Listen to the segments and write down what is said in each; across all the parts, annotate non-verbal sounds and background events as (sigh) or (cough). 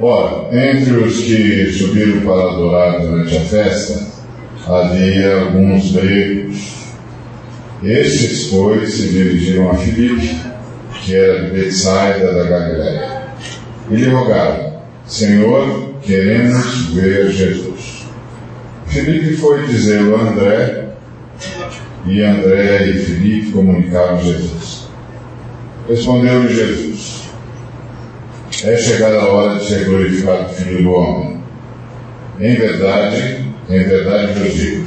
Ora, entre os que subiram para adorar durante a festa, havia alguns gregos. Estes, pois, se dirigiram a Filipe, que era de Betsaida da Galiléia, e lhe rogaram: Senhor, queremos ver Jesus. Filipe foi dizê-lo a André, e André e Filipe comunicaram Jesus. Respondeu-lhe Jesus: É chegada a hora de ser glorificado o Filho do Homem. Em verdade, em verdade vos digo: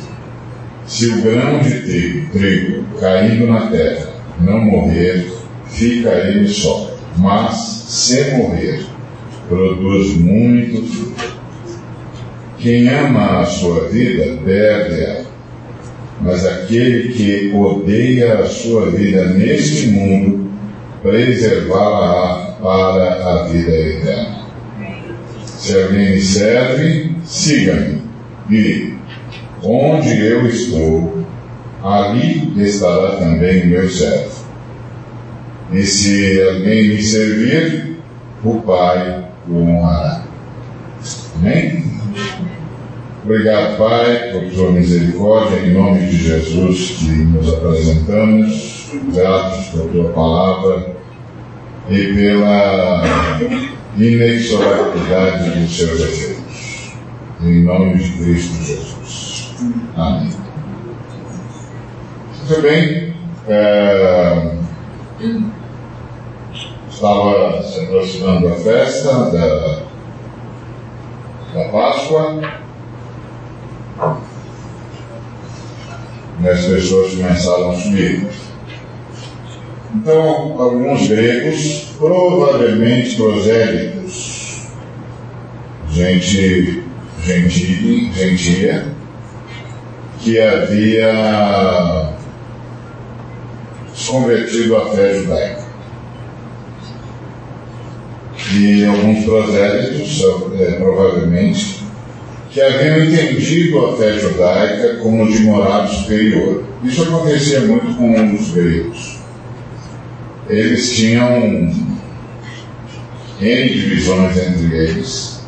se o grão de trigo, trigo caindo na terra não morrer, fica ele só, mas se morrer, produz muito fruto. Quem ama a sua vida, perde-a. Mas aquele que odeia a sua vida neste mundo, preservá-la para a vida eterna. Se alguém me serve, siga-me. E onde eu estou, ali estará também meu servo. E se alguém me servir, o Pai o honrará. Amém? Obrigado, Pai, por tua misericórdia, em nome de Jesus que nos apresentamos, gratos por tua palavra e pela inexorabilidade dos seus efeitos. Em nome de Cristo Jesus. Amém. Muito bem. É, estava se aproximando a festa da, da Páscoa. E as pessoas começaram a subir. Então, alguns gregos, provavelmente prosélitos, gente gentil, gentia, que havia se convertido à fé judaica. E alguns prosélitos, é, provavelmente, que haviam entendido a fé judaica como de moral superior. Isso acontecia muito com os gregos. Eles tinham N divisões entre eles,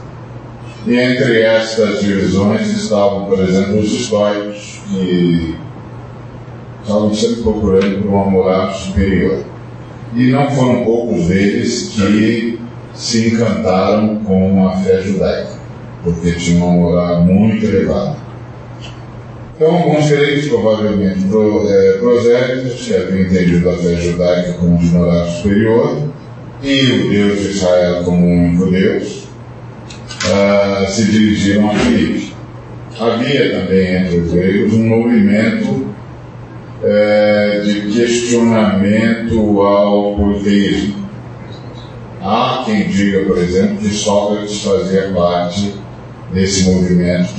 e entre estas divisões estavam, por exemplo, os estoicos, que estavam sempre procurando por uma moral superior. E não foram poucos deles que se encantaram com a fé judaica porque tinha uma moral muito elevada. Então, alguns gregos, provavelmente pro, é, prosélitos, que haviam entendido a fé judaica como de moral superior, e o Deus de Israel como um único Deus, uh, se dirigiram a Filipe. Havia também entre os gregos um movimento é, de questionamento ao politeísmo. Há quem diga, por exemplo, que Sócrates fazia parte desse movimento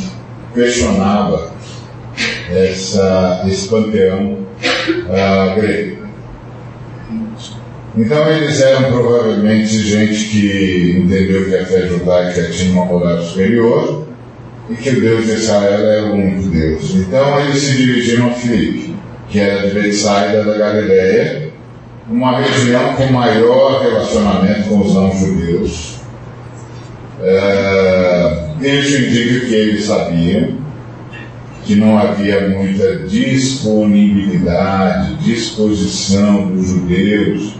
questionava essa, esse panteão uh, grego. Então eles eram provavelmente gente que entendeu que a fé judaica tinha uma moral superior e que o Deus de Israel era o único Deus. Então eles se dirigiram a Filipe, que era de Betsaida da Galileia, uma região com maior relacionamento com os não-judeus. Uh, isso indica que eles sabiam que não havia muita disponibilidade, disposição dos judeus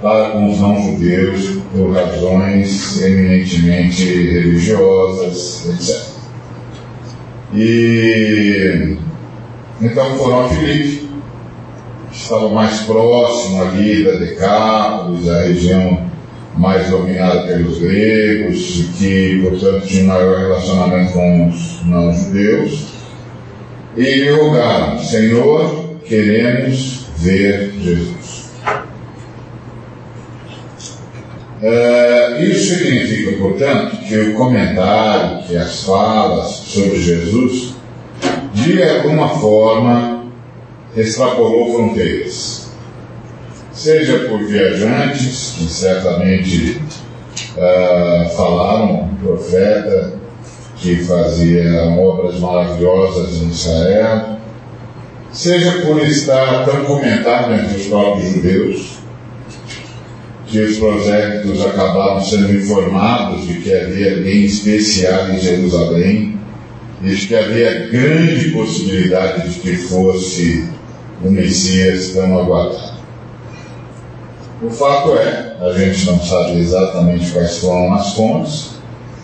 para com os não-judeus por razões eminentemente religiosas, etc. E então foram a Filipe, que estava mais próximo ali da Decápolis, da região mais dominada pelos gregos, que, portanto, tinha um maior relacionamento com os não-judeus, e rogaram: Senhor, queremos ver Jesus. Uh, isso significa, portanto, que o comentário, que as falas sobre Jesus, de alguma forma, extrapolou fronteiras seja por viajantes, que certamente uh, falaram, um profeta que fazia obras maravilhosas em Israel, seja por estar tão comentado entre os próprios judeus, que os prosélitos acabaram sendo informados de que havia alguém especial em Jerusalém e de que havia grande possibilidade de que fosse o Messias tão aguardado. O fato é, a gente não sabe exatamente quais foram as fontes,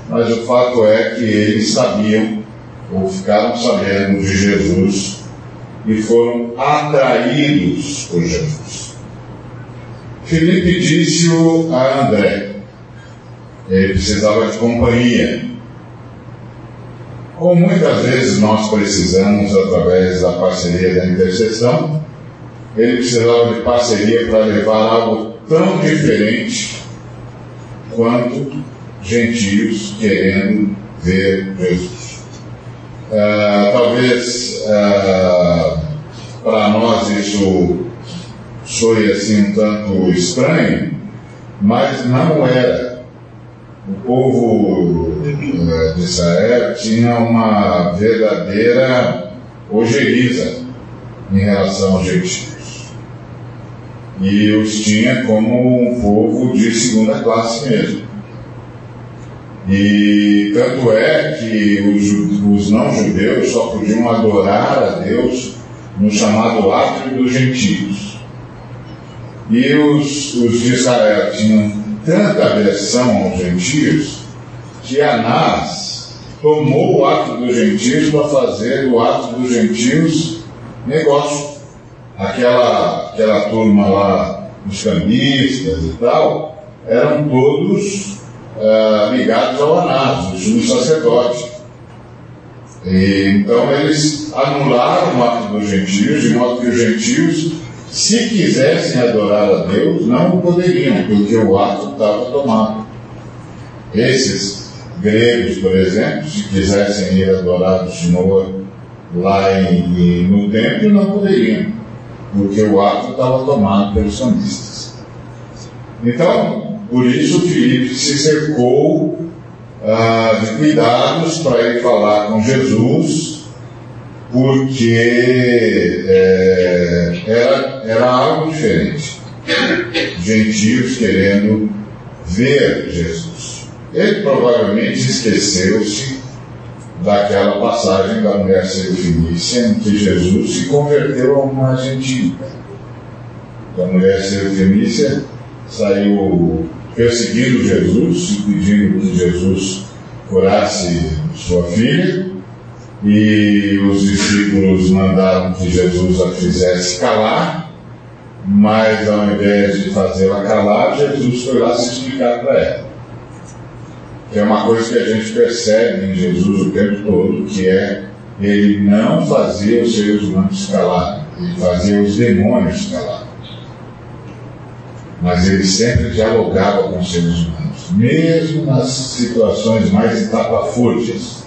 mas o fato é que eles sabiam, ou ficaram sabendo de Jesus e foram atraídos por Jesus. Felipe disse-o a André. Ele precisava de companhia. Como muitas vezes nós precisamos através da parceria da intercessão, ele precisava de parceria para levar algo tão diferente quanto gentios querendo ver Jesus. Uh, talvez uh, para nós isso soe assim um tanto estranho, mas não era. O povo uh, de Israel tinha uma verdadeira ojeriza em relação aos gentios. E os tinha como um povo de segunda classe mesmo. E tanto é que os, os não-judeus só podiam adorar a Deus no chamado átrio dos gentios. E os, os de Israel tinham tanta aversão aos gentios que Anás tomou o ato dos gentios para fazer do ato dos gentios negócio. Aquela, aquela turma lá, os cambistas e tal, eram todos uh, ligados ao Anás, o sumo sacerdote. E, então eles anularam o ato dos gentios, de modo que os gentios, se quisessem adorar a Deus, não poderiam, porque o ato estava tomado. Esses gregos, por exemplo, se quisessem ir adorar o Senhor lá em, no templo, não poderiam, porque o ato estava tomado pelos samistas. Então, por isso, Filipe se cercou ah, de cuidados para ir falar com Jesus, porque é, era, era algo diferente. Gentios querendo ver Jesus. Ele provavelmente esqueceu-se daquela passagem da mulher Serofenícia em que Jesus se converteu a uma gentil. A mulher Serofenícia saiu perseguindo Jesus, pedindo que Jesus curasse sua filha, e os discípulos mandaram que Jesus a fizesse calar, mas ao invés de fazê-la calar, Jesus foi lá se explicar para ela. Que é uma coisa que a gente percebe em Jesus o tempo todo, que é ele não fazia os seres humanos calar, ele fazia os demônios calar mas ele sempre dialogava com os seres humanos, mesmo nas situações mais etapafúrdias,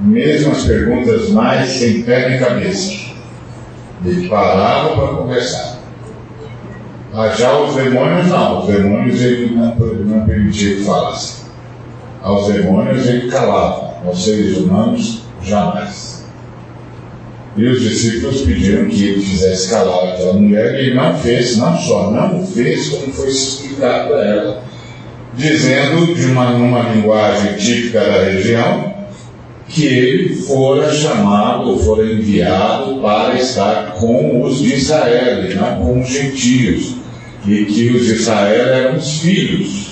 mesmo as perguntas mais sem pé nem cabeça. Ele parava para conversar. Ah, já os demônios não, os demônios ele não, não permitia que falasse. Aos demônios ele calava, aos seres humanos jamais. E os discípulos pediram que ele fizesse calar aquela mulher, e ele não fez, não só não fez, como foi explicado para ela, dizendo, de uma, numa linguagem típica da região, que ele fora chamado, fora enviado para estar com os de Israel, e não com os gentios, e que os de Israel eram os filhos.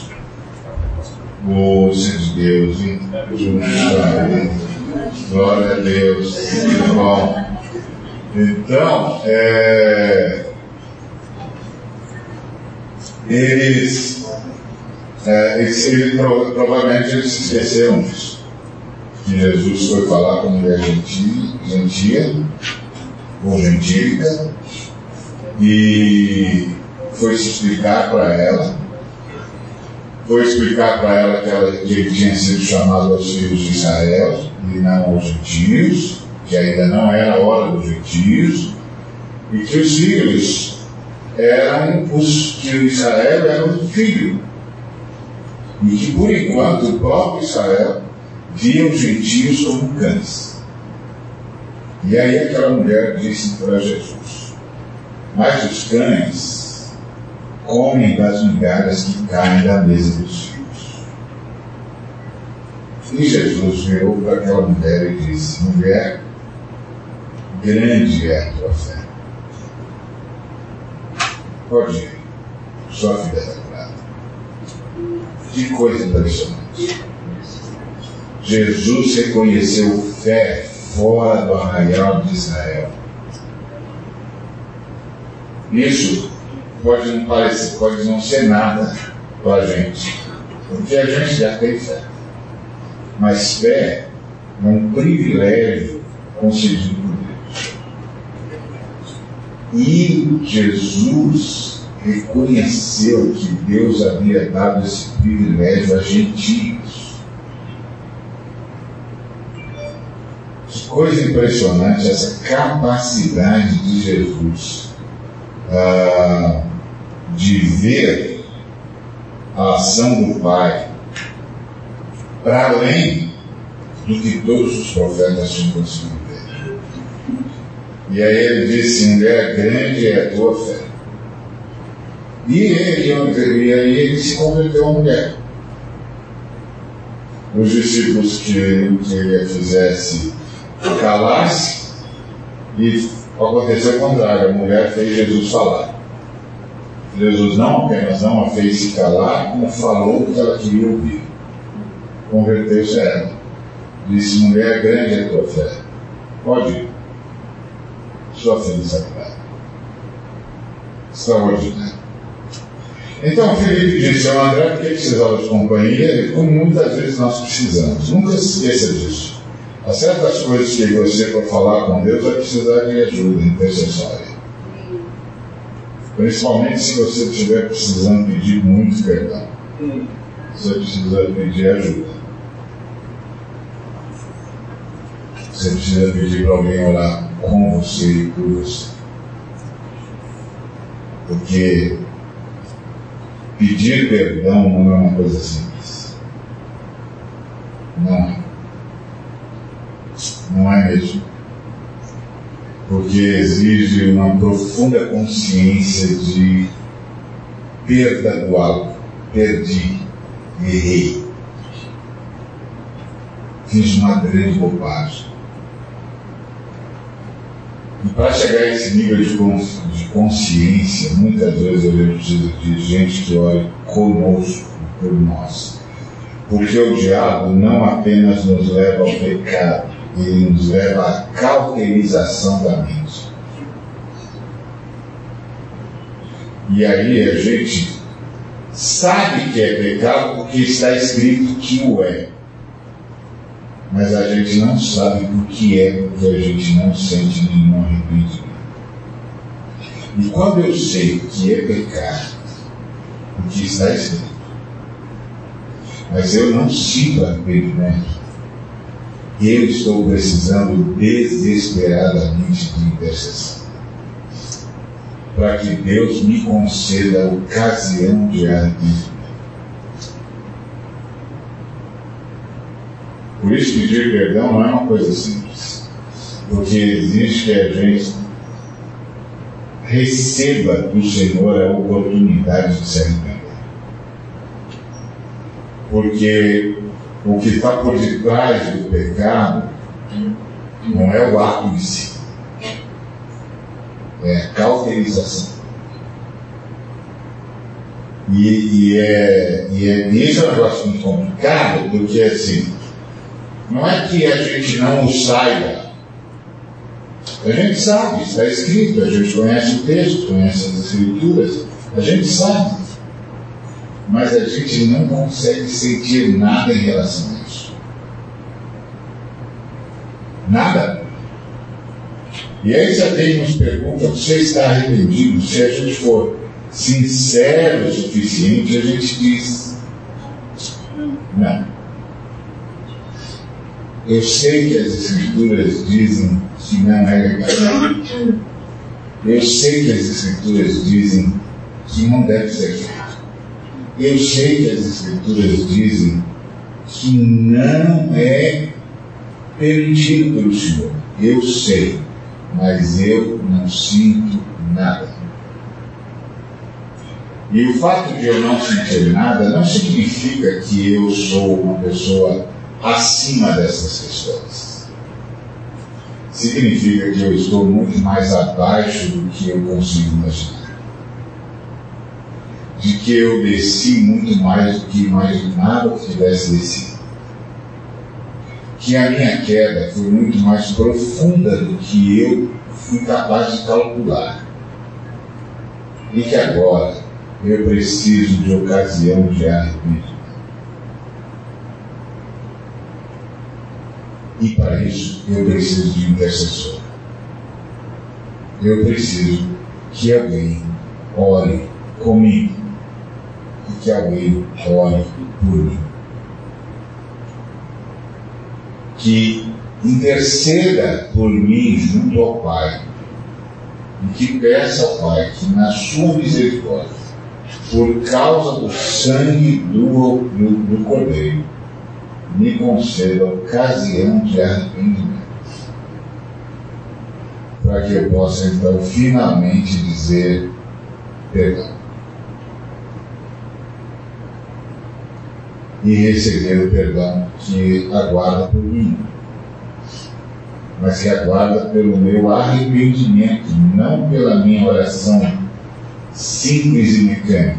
Oh, de Deus, hein? Glória a Deus. Que bom. Então, é, eles, é, eles, eles, provavelmente eles se esqueceram disso. Que Jesus foi falar com mulher gentia, gentia ou gentílica e foi explicar para ela, foi explicar para ela que, ela que ele tinha sido chamado aos filhos de Israel e não aos gentios que ainda não era a hora dos gentios, e que os filhos eram os que Israel era o filho. E que por enquanto o próprio Israel via os gentios como cães. E aí aquela mulher disse para Jesus: Mas os cães comem das migalhas que caem da mesa dos filhos. E Jesus virou para aquela mulher e disse: Mulher, grande é a tua fé. Pode ir, sua filha está curada. Que coisa impressionante. Jesus reconheceu fé fora do arraial de Israel. Isso pode não parecer, pode não ser nada para a gente, porque a gente já tem fé. Mas fé é um privilégio concedido. E Jesus reconheceu que Deus havia dado esse privilégio a gentios. Que coisa impressionante essa capacidade de Jesus ah, de ver a ação do Pai para além do que todos os profetas tinham conseguido. E aí ele disse: mulher, grande é a tua fé. E ele, e aí ele se converteu a mulher. Os discípulos que ele fizesse calar-se e aconteceu o contrário, a mulher fez Jesus falar. Jesus não apenas não a fez se calar, como falou o que ela queria ouvir. Converteu-se a ela. Disse, mulher, grande é a tua fé. Pode ir. Sua felicidade. Extraordinário. Então Felipe disse ao André que precisava de companhia, como muitas vezes nós precisamos. Nunca se esqueça disso. Há certas coisas que você, para falar com Deus, vai precisar de ajuda intercessória. Principalmente se você estiver precisando pedir muito perdão. Você precisa pedir ajuda. Você precisa pedir para alguém orar com você e por você. Porque pedir perdão não é uma coisa simples. Não. Não é mesmo? Porque exige uma profunda consciência de perda do algo. Perdi, errei. Fiz uma grande bobagem. E para chegar a esse nível de consciência, muitas vezes gente precisa de gente que olhe conosco, por nós. Porque o diabo não apenas nos leva ao pecado, ele nos leva à cauterização da mente. E aí a gente sabe que é pecado porque está escrito que o é. Mas a gente não sabe o que é porque a gente não sente nenhum arrependimento. E quando eu sei que é pecado, o que está escrito, mas eu não sinto arrependimento, eu estou precisando desesperadamente de intercessão. Para que Deus me conceda a ocasião de arrependimento. Por isso, pedir perdão não é uma coisa simples. Porque existe que a gente receba do Senhor a oportunidade de se arrepender. Porque o que está por detrás do pecado não é o ato em si, é a cauterização. E, e, é, e é, isso é um negócio muito complicado, porque assim, não é que a gente não o saiba. A gente sabe, está escrito, a gente conhece o texto, conhece as escrituras, a gente sabe mas a gente não consegue sentir nada em relação a isso. Nada. E aí alguém nos pergunta, você está arrependido? Se a gente for sincero o suficiente, a gente diz, não. Eu sei que as escrituras dizem que não é legal. Eu sei que as escrituras dizem que não deve ser feito. Eu sei que as Escrituras dizem que não é permitido pelo Senhor. Eu sei, mas eu não sinto nada. E o fato de eu não sentir nada não significa que eu sou uma pessoa acima dessas questões. Significa que eu estou muito mais abaixo do que eu consigo imaginar. De que eu desci muito mais do que imaginava que tivesse descido. Que a minha queda foi muito mais profunda do que eu fui capaz de calcular. E que agora eu preciso de ocasião de arrependimento. E para isso eu preciso de intercessor. Eu preciso que alguém ore comigo e que alguém ore por mim. Que interceda por mim junto ao Pai e que peça ao Pai que, na sua misericórdia, por causa do sangue do, do, do Cordeiro, me conceda ocasião de arrependimento. Para que eu possa então finalmente dizer perdão. E receber o perdão que aguarda por mim. Mas que aguarda pelo meu arrependimento, não pela minha oração simples e mecânica,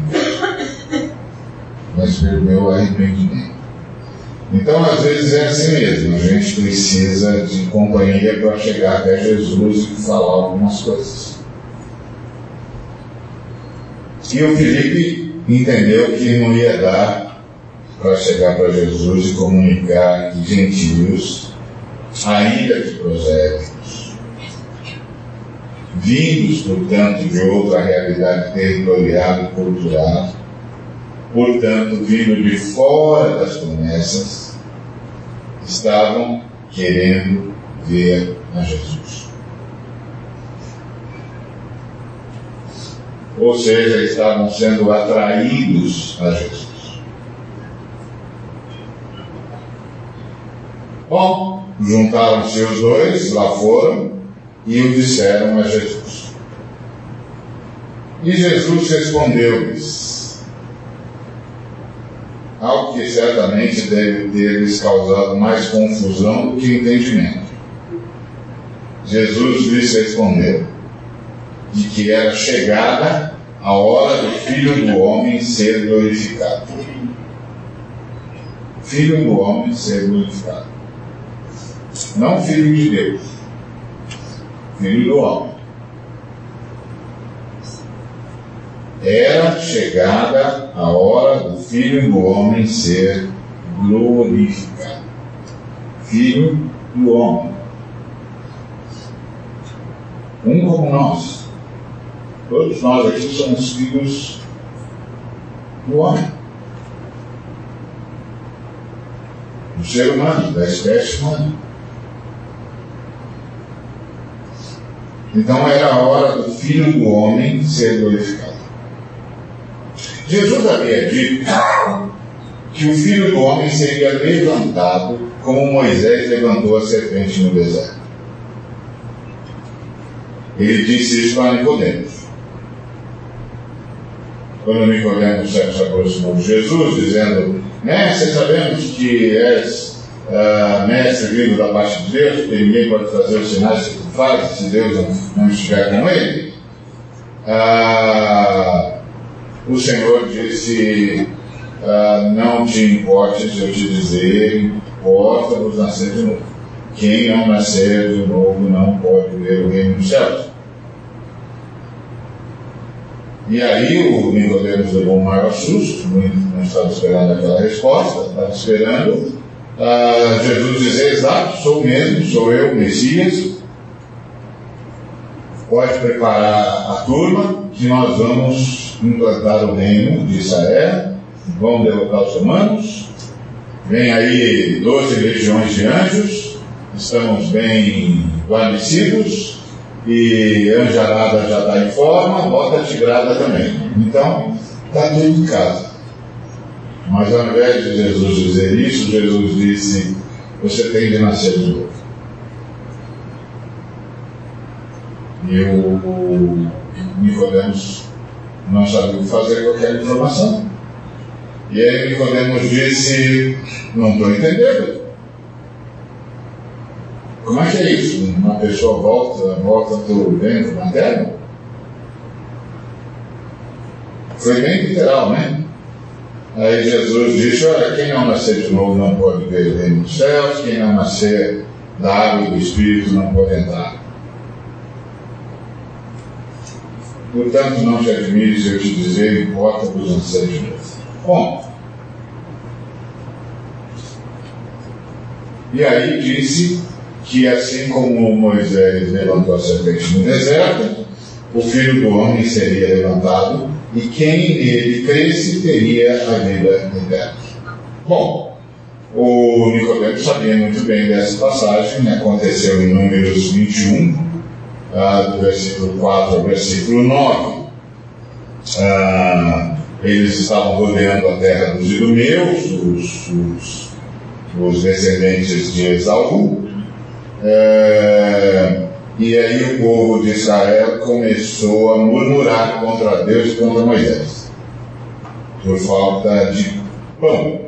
mas pelo meu arrependimento. Então, às vezes é assim mesmo, a gente precisa de companhia para chegar até Jesus e falar algumas coisas. E o Felipe entendeu que não ia dar para chegar para Jesus e comunicar que gentios, ainda que prosélitos, vindos, portanto, de outra realidade territorial e cultural, portanto, vindo de fora das promessas, estavam querendo ver a Jesus. Ou seja, estavam sendo atraídos a Jesus. Bom, juntaram-se os dois, lá foram, e o disseram a Jesus. E Jesus respondeu-lhes: algo que certamente deve ter lhes causado mais confusão do que entendimento. Jesus lhes respondeu de que era chegada a hora do Filho do Homem ser glorificado. Filho do Homem ser glorificado. Não Filho de Deus. Filho do Homem. Era chegada a hora do Filho do Homem ser glorificado. Filho do Homem. Um como nós. Todos nós aqui somos filhos do homem. Do ser humano, da espécie humana. Então era a hora do Filho do Homem ser glorificado. Jesus havia dito que o filho do homem seria levantado como Moisés levantou a serpente no deserto. Ele disse isso para Nicodemos. Quando Nicodemos se aproximou de Jesus, dizendo, Mestre, sabemos que és uh, mestre vindo da parte de Deus, porque ninguém pode fazer os sinais que tu fazes se Deus não, não estiver com ele. Uh, o Senhor disse: ah, Não te importes eu te dizer, importa-vos nascer de novo. Quem não nascer de novo não pode ver o reino dos céus. E aí o Nicodemos levou um maior susto, não estava esperando aquela resposta, estava esperando ah, Jesus dizer, exato, sou mesmo, sou eu, Messias, pode preparar a turma, que nós vamos implantar o reino de Israel, vamos derrotar os romanos, vem aí 12 legiões de anjos, estamos bem guarnecidos, e anjarada já está em forma, bota tigrada também. Então, está tudo em casa. Mas ao invés de Jesus dizer isso, Jesus disse: Você tem de nascer de novo. E o Nicodemos não que fazer com aquela informação. E aí Nicodemos disse, não estou entendendo. Como é que é isso? Uma pessoa volta, volta do ventre materno? Foi bem literal, né? Aí Jesus disse, olha, quem não nascer de novo não pode ver o reino dos céus, quem não nascer da água e do Espírito não pode entrar. Portanto, não te admires eu te dizer, importa-vos nascer de novo. Ponto. E aí disse que assim como Moisés levantou a serpente no deserto, o filho do homem seria levantado e quem nele cresce teria a vida eterna. Bom, o Nicodemo sabia muito bem dessa passagem, né? aconteceu em Números 21, ah, do versículo 4 ao versículo 9. Ah, eles estavam rodeando a terra dos idumeus, os, os, os descendentes de Esaú. É, e aí o povo de Israel começou a murmurar contra Deus e contra Moisés, por falta de pão.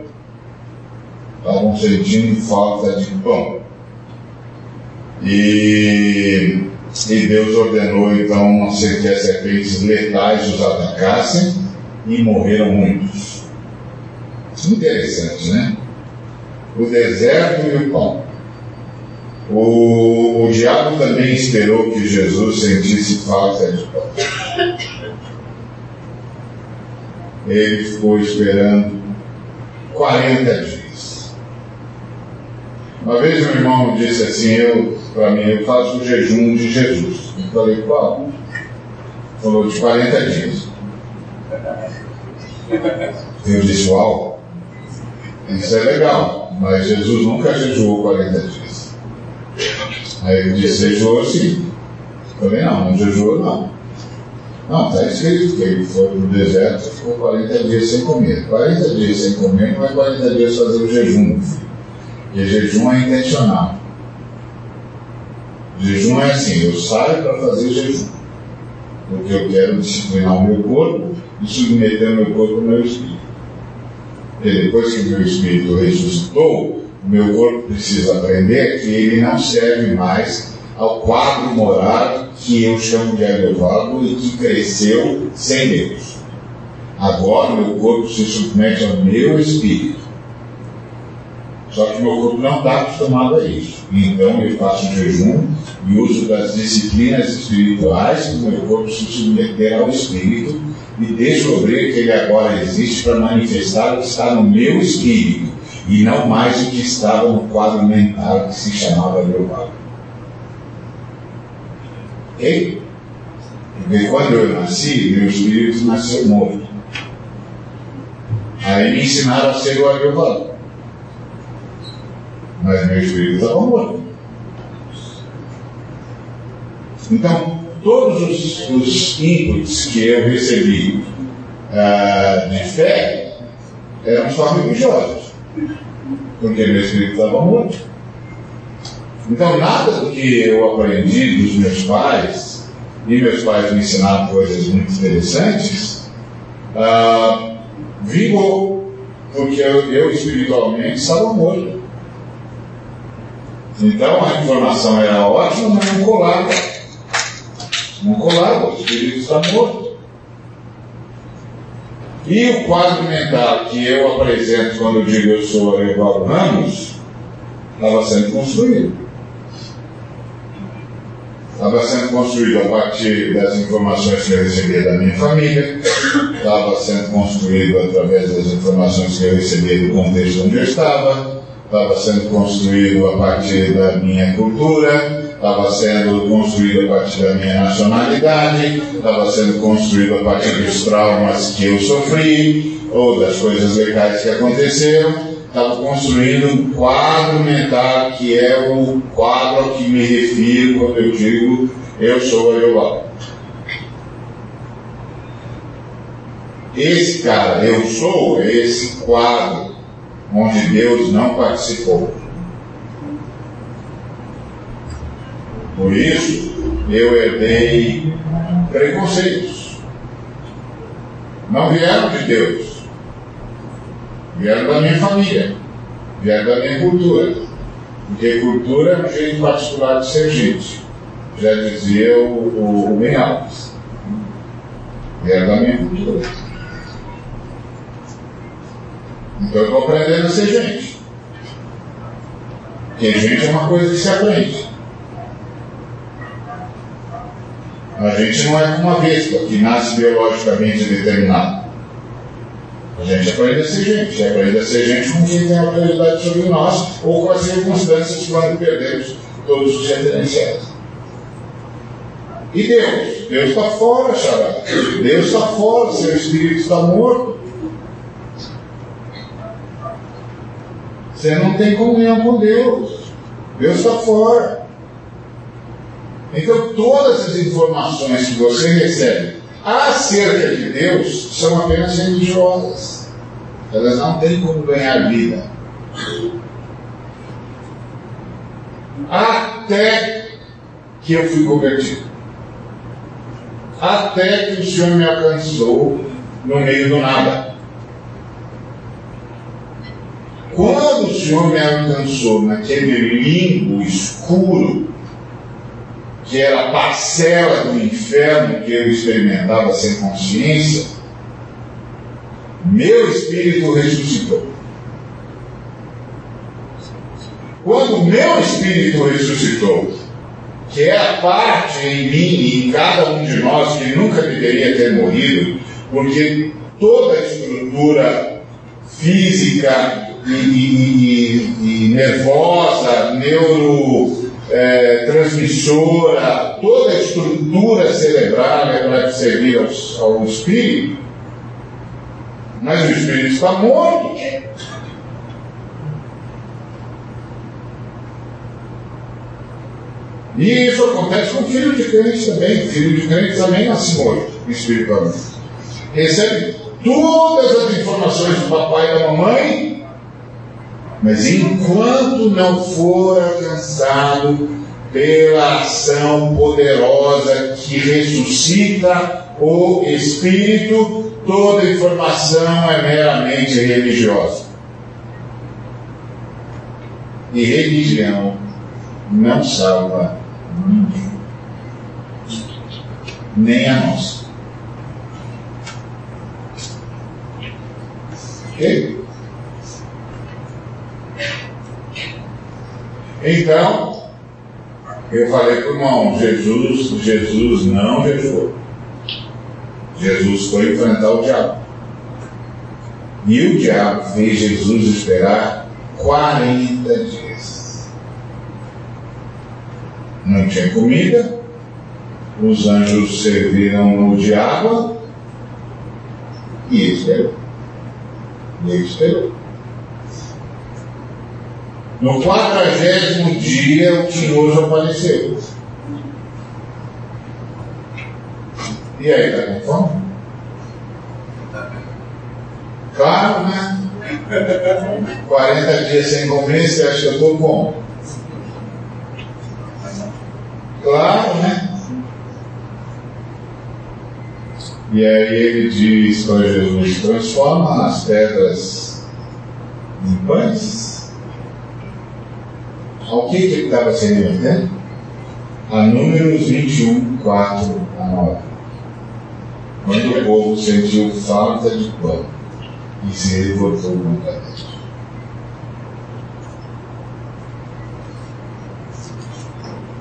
Estavam sentindo falta de pão. E, e Deus ordenou então que as serpentes letais os atacassem e morreram muitos. Interessante, né? O deserto e o pão. O, o diabo também esperou que Jesus sentisse falta de pão. Ele ficou esperando 40 dias. Uma vez um irmão disse assim, eu, para mim, eu faço o jejum de Jesus. Eu falei, qual? Falou de 40 dias. Eu disse, uau, isso é legal, mas Jesus nunca jejuou 40 dias. Aí ele disse, jejuou sim. Eu falei, não, não jejuou não. Não, está escrito que ele foi para o deserto e ficou 40 dias sem comer. 40 dias sem comer é 40 dias fazer o jejum. E jejum é intencional. Jejum é assim, eu saio para fazer jejum. Porque eu quero disciplinar o meu corpo e submeter o meu corpo ao meu espírito. E depois que o meu espírito ressuscitou, o meu corpo precisa aprender que ele não serve mais ao quadro moral que eu chamo de elevado e que cresceu sem Deus. Agora o meu corpo se submete ao meu espírito. Só que meu corpo não está acostumado a isso. Então eu faço jejum e uso das disciplinas espirituais para o meu corpo se submeter ao espírito e descobrir que ele agora existe para manifestar o que está no meu espírito e não mais o que estava no quadro mental que se chamava meu pai. Ok? Quando eu nasci, meu espírito nasceu morto. Aí me ensinaram a ser o Agrovado. Mas meu espírito estava morto. Então, todos os, os inputs que eu recebi uh, de fé eram só religiosos, porque meu espírito estava morto. Então, nada do que eu aprendi dos meus pais, e meus pais me ensinaram coisas muito interessantes, vingou, porque eu, eu espiritualmente estava morto. Então a informação era ótima, mas não colava. Não colava, o espírito está morto. E o quadro mental que eu apresento quando eu digo eu sou Arevaldo Ramos, estava sendo construído. Estava sendo construído a partir das informações que eu recebia da minha família, estava sendo construído através das informações que eu recebia do contexto onde eu estava, estava sendo construído a partir da minha cultura, estava sendo construído a partir da minha nacionalidade, estava sendo construído a partir dos traumas que eu sofri, ou das coisas legais que aconteceram, estava construindo um quadro mental que é o quadro ao que me refiro quando eu digo eu sou Jeová. Esse cara, eu sou, esse quadro onde Deus não participou. Por isso, eu herdei preconceitos. Não vieram de Deus. Vieram da minha família. Vieram da minha cultura. Porque cultura é um jeito particular de ser gente. Já dizia o, o, o Alves. Vieram da minha cultura. Então eu estou aprendendo a ser gente. Porque gente é uma coisa que se aprende. A gente não é uma vespa que nasce biologicamente determinado. A gente aprende a ser gente, aprende a ser gente com quem tem autoridade sobre nós ou com as circunstâncias quando perdemos todos os referenciais. E Deus? Deus está fora, Xará. Deus está fora, seu espírito está morto. Você não tem comunhão com Deus. Deus está fora. Então, todas as informações que você recebe acerca de Deus são apenas religiosas. Elas não têm como ganhar vida. Até que eu fui convertido. Até que o Senhor me alcançou no meio do nada. Quando o Senhor me alcançou naquele limbo escuro, que era a parcela do inferno que eu experimentava sem consciência, meu espírito ressuscitou. Quando meu espírito ressuscitou, que é a parte em mim e em cada um de nós que nunca deveria ter morrido, porque toda a estrutura física e, e, e, nervosa, neuro é, toda a estrutura cerebral é para servir ao, ao espírito, mas o espírito está morto. E isso acontece com o filho de crente também. O filho de crente também nasce morto espiritualmente. Recebe todas as informações do papai e da mamãe mas enquanto não for alcançado pela ação poderosa que ressuscita o Espírito, toda informação é meramente religiosa. E religião não salva ninguém, nem a nossa. Ok? Então, eu falei para o irmão, Jesus, Jesus não jejuou. Jesus foi enfrentar o diabo. E o diabo fez Jesus esperar 40 dias. Não tinha comida, os anjos serviram de água e ele esperou. E ele esperou. No quadragésimo dia, o tinhoso apareceu. E aí, está com fome? Claro, né? 40 dias sem comer, você acha que eu estou bom? Claro, né? E aí ele diz para Jesus: transforma as pedras em pães ao que, ele estava se alimentando? A Números 21, 4 a 9. Quando o povo sentiu falta de pão e se revoltou contra Deus.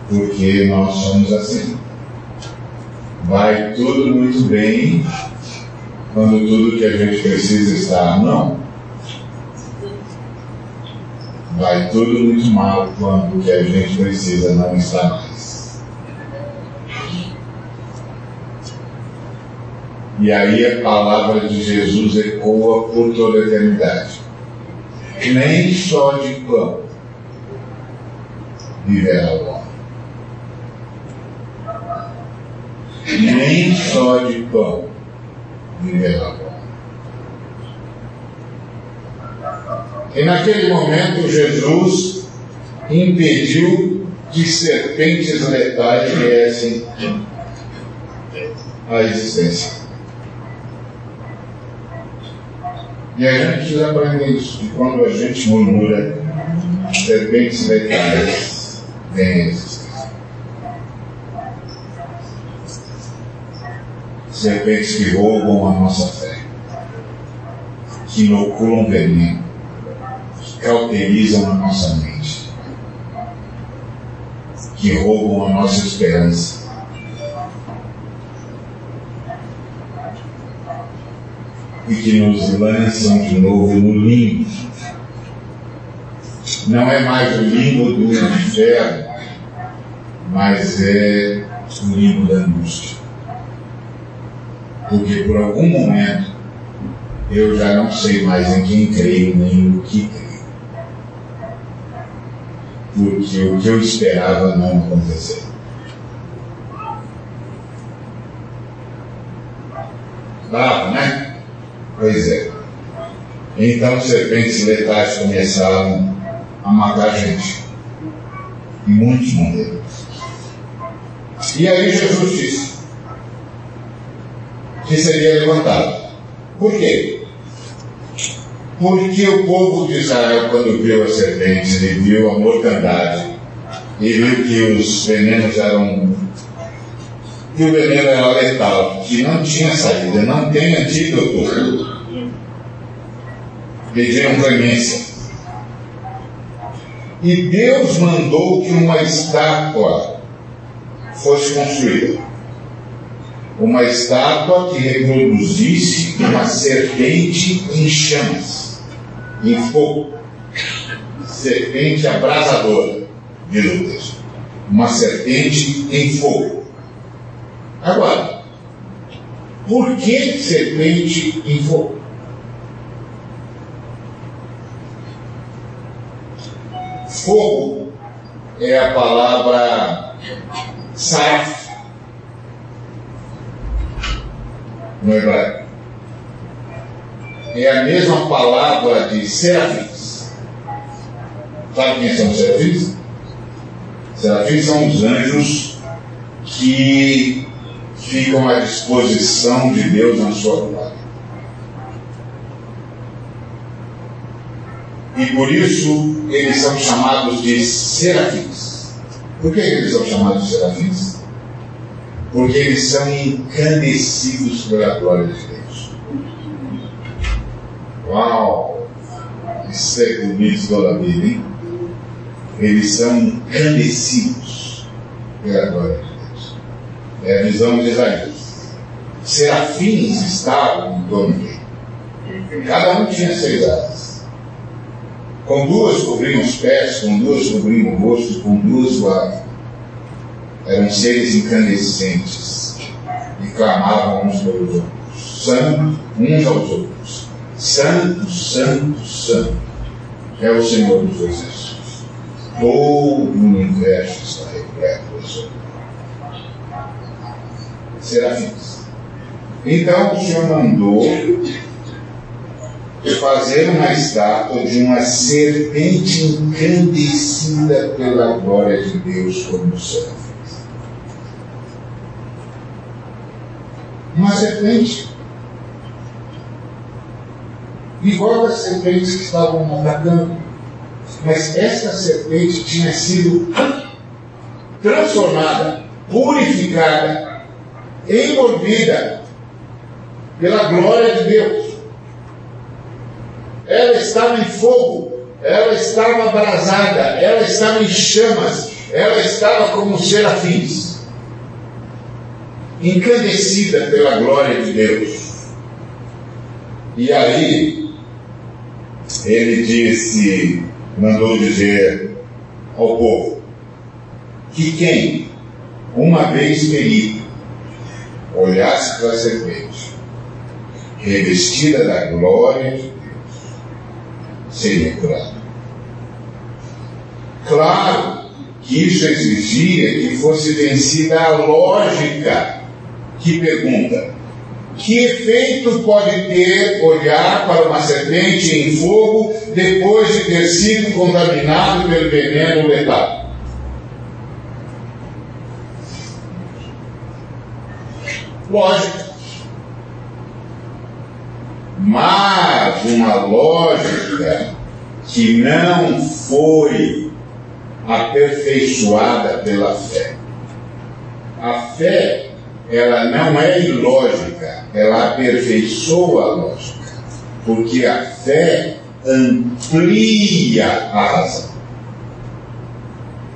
Porque nós somos assim. Vai tudo muito bem quando tudo que a gente precisa está não vai tudo muito mal quando o que a gente precisa não está mais. E aí a palavra de Jesus ecoa por toda a eternidade. Nem só de pão viverá o homem. Nem só de pão viverá o homem. E naquele momento Jesus impediu que serpentes letais viessem à existência. E a gente precisa aprender isso, que quando a gente murmura, serpentes letais vêm a existência. Serpentes que roubam a nossa fé, que inoculam veneno, cauterizam a nossa mente, que roubam a nossa esperança e que nos lançam de novo no limbo. Não é mais o limbo do inferno, mas é o limbo da angústia. Porque por algum momento eu já não sei mais em quem creio nem no que creio. Porque o que eu esperava não aconteceu. Bravo, né? Pois é. Então serpentes letais começaram a matar a gente. E muitos morreram. E aí Jesus disse que seria levantado. Por quê? Porque o povo de Israel, quando viu as serpentes e viu a mortandade, e viu que os venenos eram. que o veneno era letal, que não tinha saída, não tem antídoto pediram clemência. E Deus mandou que uma estátua fosse construída. Uma estátua que reproduzisse uma serpente em chamas, em fogo. Serpente abrasadora, diz o texto. Uma serpente em fogo. Agora, por que serpente em fogo? Fogo é a palavra saraf no hebraico. É a mesma palavra de serafins. Sabe quem são os serafins? Serafins são os anjos que ficam à disposição de Deus na sua glória. E por isso eles são chamados de serafins. Por que eles são chamados de serafins? Porque eles são encandecidos pela glória de Deus. Uau! É bonito toda a vida, hein? Eles são encandecidos pela glória de Deus. É a visão de Isaías. Serafins estavam em torno dele. Cada um tinha seis asas. Com duas cobriam os pés, com duas cobriam o rosto, com duas voavam. Eram seres incandescentes e clamavam uns pelos outros, santo, uns aos outros. Santo, santo, santo é o Senhor dos Exércitos. Todo o universo está repleto da sua Serafins. Então o Senhor mandou fazer uma estátua de uma serpente encandecida pela glória de Deus como serafins. Uma serpente igual às serpentes que estavam atacando. Mas esta serpente tinha sido transformada, purificada, envolvida pela glória de Deus ela estava em fogo, ela estava abrasada, ela estava em chamas, ela estava como serafins, encandecida pela glória de Deus. E aí, ele disse, mandou dizer ao povo, que quem, uma vez ferido, olhasse para a serpente, revestida da glória de seria curado. Claro que isso exigia que fosse vencida a lógica que pergunta: que efeito pode ter olhar para uma serpente em fogo depois de ter sido contaminado pelo veneno letal? Lógica. mas uma lógica que não foi aperfeiçoada pela fé. A fé, ela não é ilógica, ela aperfeiçoa a lógica, porque a fé amplia a razão.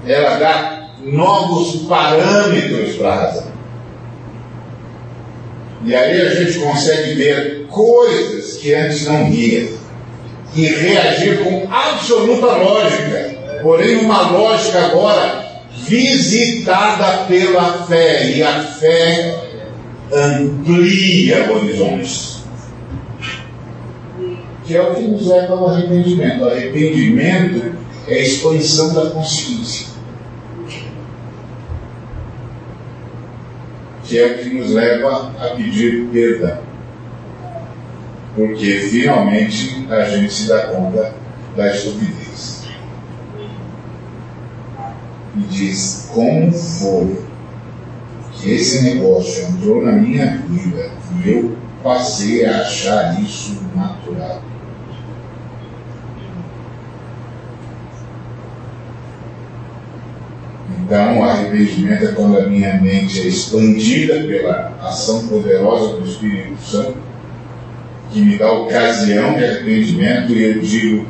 Ela dá novos parâmetros para a razão. E aí a gente consegue ver coisas que antes não via. E reagir com absoluta lógica. Porém, uma lógica agora visitada pela fé. E a fé amplia horizontes. Que é o que nos leva ao arrependimento. O arrependimento é a expansão da consciência. que é o que nos leva a pedir perdão. Porque finalmente a gente se dá conta da estupidez. E diz: como foi esse negócio entrou na minha vida e eu passei a achar isso natural? Então, o arrependimento é quando a minha mente é expandida pela ação poderosa do Espírito Santo, que me dá ocasião de arrependimento, e eu digo: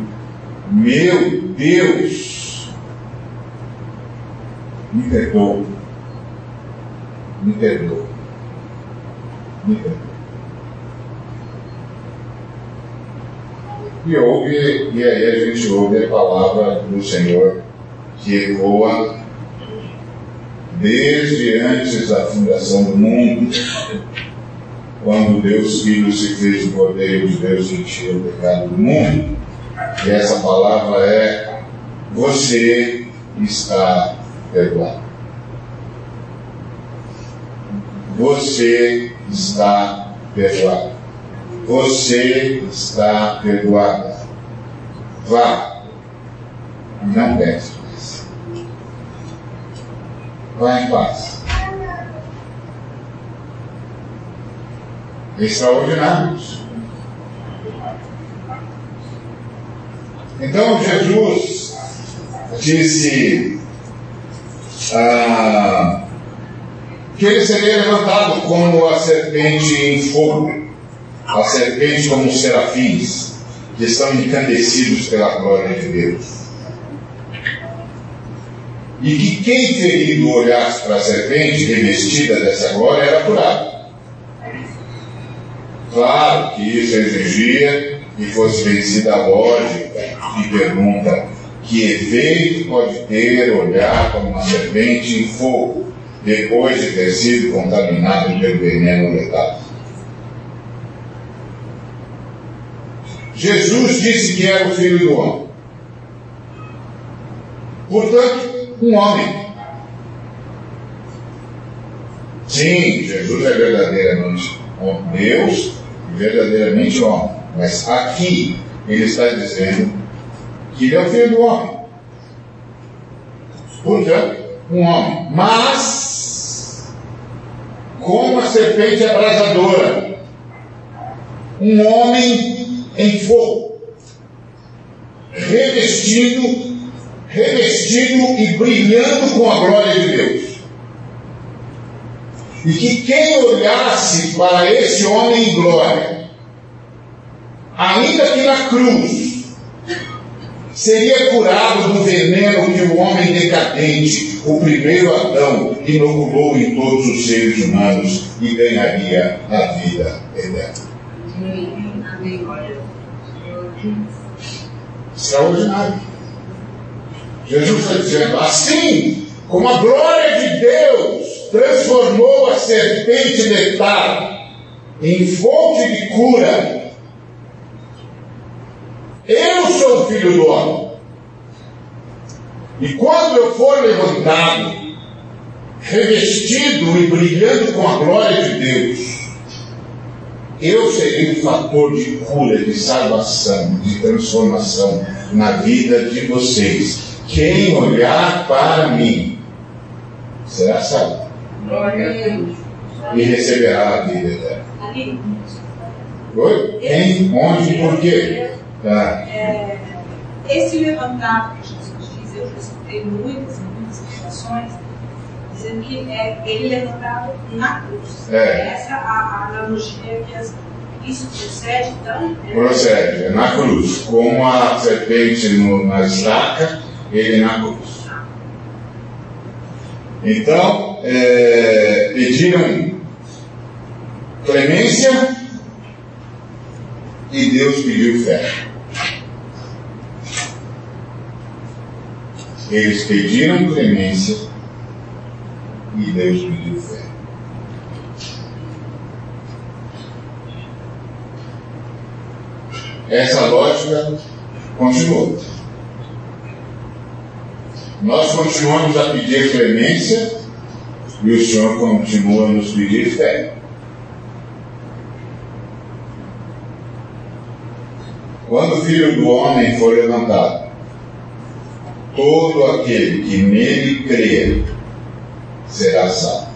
Meu Deus, me perdoa, me perdoa, me perdoa. E ouve, e aí a gente ouve a palavra do Senhor que ecoa desde antes da fundação do mundo, quando Deus Filho se fez o Cordeiro de Deus e encheu o pecado do mundo. E essa palavra é: Você está perdoado. Você está perdoado. Você está perdoada. Vá. Não peça. Vá em paz. Extraordinários. Então Jesus disse ah, que ele seria levantado como a serpente em fogo, a serpente como os serafins, que estão encandecidos pela glória de Deus e que quem ferido olhasse para a serpente revestida dessa glória era curado. Claro que isso exigia que fosse vencida a lógica e pergunta: que efeito pode ter olhar para uma serpente em fogo depois de ter sido contaminado pelo veneno letal? Jesus disse que era o filho do homem. Portanto, um homem. Sim, Jesus é verdadeiramente Deus e verdadeiramente homem. Mas aqui ele está dizendo que ele é o filho do homem. Portanto, um homem. Mas, como a serpente abrasadora, um homem em fogo, revestido revestido e brilhando com a glória de Deus. E que quem olhasse para esse homem em glória, ainda que na cruz, seria curado do veneno que o homem decadente, o primeiro Adão, inoculou em todos os seres humanos e ganharia a vida eterna. Extraordinário. Jesus está dizendo, assim como a glória de Deus transformou a serpente letal em fonte de cura, eu sou o filho do homem. E quando eu for levantado, revestido e brilhando com a glória de Deus, eu serei um fator de cura, de salvação, de transformação na vida de vocês. Quem olhar para mim será salvo e receberá a vida eterna. Oi? Quem, onde por quê? É, esse levantado que Jesus diz, eu já escutei muitas e muitas situações, dizendo que é ele levantado na cruz. É. Essa é a, a analogia que as, isso procede, então? É... Procede, é na cruz. Como a serpente no, na estaca, ele na cruz. Então, é, pediram clemência e Deus pediu fé. Eles pediram clemência e Deus pediu fé. Essa lógica continuou. Nós continuamos a pedir clemência e o Senhor continua a nos pedir fé. Quando o Filho do Homem for levantado, todo aquele que nele crer será salvo.